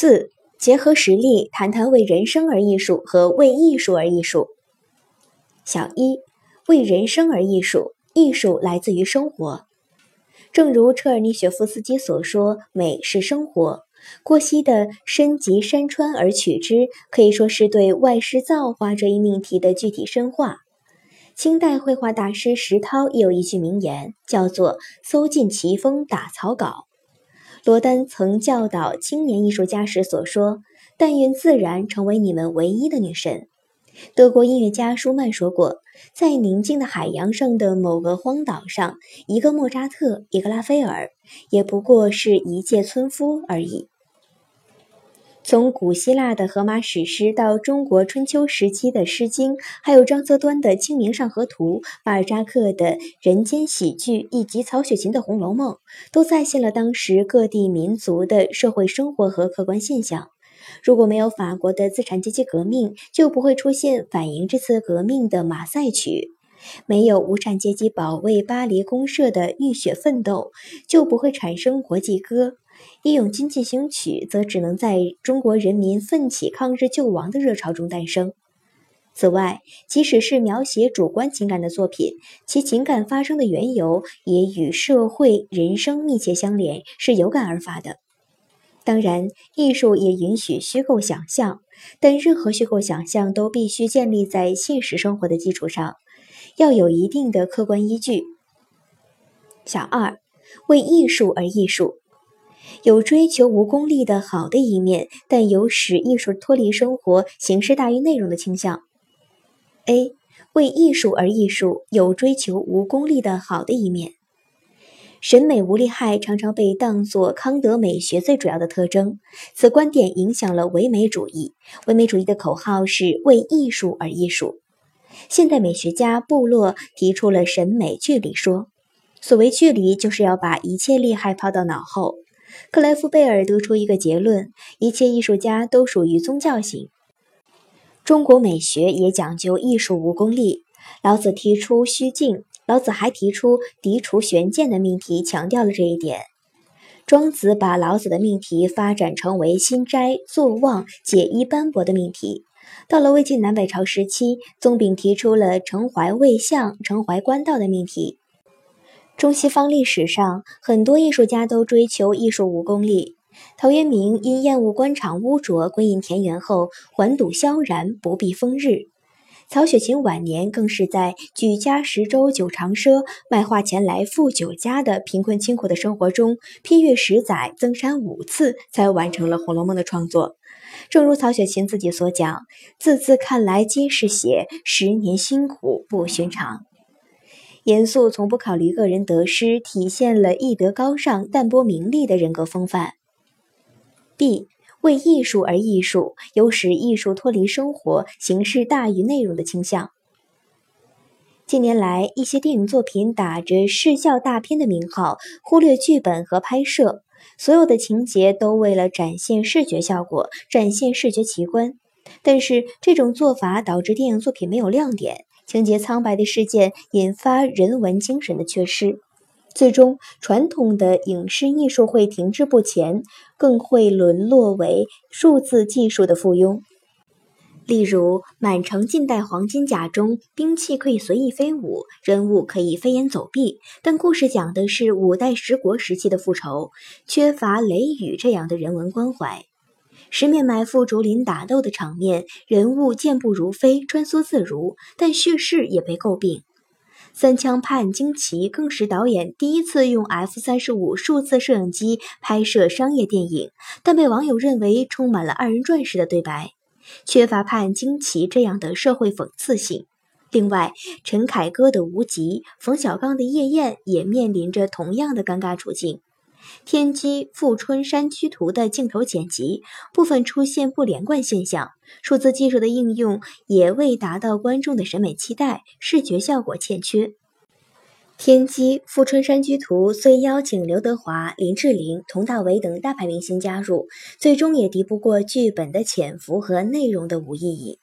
四、结合实例谈谈为人生而艺术和为艺术而艺术。小一、为人生而艺术，艺术来自于生活。正如车尔尼雪夫斯基所说：“美是生活。”郭熙的“身及山川而取之”，可以说是对外饰造化这一命题的具体深化。清代绘画大师石涛也有一句名言，叫做“搜尽奇峰打草稿”。罗丹曾教导青年艺术家时所说：“但愿自然成为你们唯一的女神。”德国音乐家舒曼说过：“在宁静的海洋上的某个荒岛上，一个莫扎特，一个拉斐尔，也不过是一介村夫而已。”从古希腊的荷马史诗到中国春秋时期的《诗经》，还有张择端的《清明上河图》、巴尔扎克的人间喜剧，以及曹雪芹的《红楼梦》，都再现了当时各地民族的社会生活和客观现象。如果没有法国的资产阶级革命，就不会出现反映这次革命的《马赛曲》；没有无产阶级保卫巴黎公社的浴血奋斗，就不会产生国际歌。《义勇军进行曲》则只能在中国人民奋起抗日救亡的热潮中诞生。此外，即使是描写主观情感的作品，其情感发生的缘由也与社会人生密切相连，是有感而发的。当然，艺术也允许虚构想象，但任何虚构想象都必须建立在现实生活的基础上，要有一定的客观依据。小二，为艺术而艺术。有追求无功利的好的一面，但有使艺术脱离生活、形式大于内容的倾向。A. 为艺术而艺术，有追求无功利的好的一面。审美无利害常常被当作康德美学最主要的特征，此观点影响了唯美主义。唯美主义的口号是为艺术而艺术。现代美学家布洛提出了审美距离说，所谓距离，就是要把一切利害抛到脑后。克莱夫贝尔得出一个结论：一切艺术家都属于宗教型。中国美学也讲究艺术无功利。老子提出虚静，老子还提出涤除玄鉴的命题，强调了这一点。庄子把老子的命题发展成为心斋、坐忘、解衣斑驳的命题。到了魏晋南北朝时期，宗炳提出了承怀魏相、承怀官道的命题。中西方历史上，很多艺术家都追求艺术无功利。陶渊明因厌恶官场污浊，归隐田园后，还堵萧然，不避风日。曹雪芹晚年更是在举家十舟九长赊，卖画钱来付酒家的贫困清苦的生活中，批阅十载，增删五次，才完成了《红楼梦》的创作。正如曹雪芹自己所讲：“字字看来皆是血，十年辛苦不寻常。”严肃从不考虑个人得失，体现了艺德高尚、淡泊名利的人格风范。B 为艺术而艺术，有使艺术脱离生活、形式大于内容的倾向。近年来，一些电影作品打着视效大片的名号，忽略剧本和拍摄，所有的情节都为了展现视觉效果、展现视觉奇观。但是，这种做法导致电影作品没有亮点。情节苍白的事件引发人文精神的缺失，最终传统的影视艺术会停滞不前，更会沦落为数字技术的附庸。例如，《满城尽带黄金甲》中，兵器可以随意飞舞，人物可以飞檐走壁，但故事讲的是五代十国时期的复仇，缺乏雷雨这样的人文关怀。十面埋伏、竹林打斗的场面，人物健步如飞、穿梭自如，但叙事也被诟病。三枪判惊奇更是导演第一次用 F 三十五数字摄影机拍摄商业电影，但被网友认为充满了二人转式的对白，缺乏判惊奇这样的社会讽刺性。另外，陈凯歌的《无极》，冯小刚的《夜宴》也面临着同样的尴尬处境。天机富春山居图的镜头剪辑部分出现不连贯现象，数字技术的应用也未达到观众的审美期待，视觉效果欠缺。天机富春山居图虽邀请刘德华、林志玲、佟大为等大牌明星加入，最终也敌不过剧本的潜伏和内容的无意义。